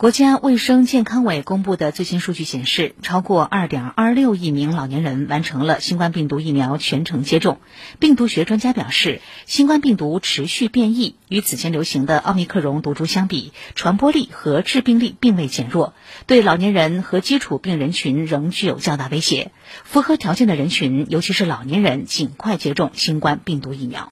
国家卫生健康委公布的最新数据显示，超过2.26亿名老年人完成了新冠病毒疫苗全程接种。病毒学专家表示，新冠病毒持续变异，与此前流行的奥密克戎毒株相比，传播力和致病力并未减弱，对老年人和基础病人群仍具有较大威胁。符合条件的人群，尤其是老年人，尽快接种新冠病毒疫苗。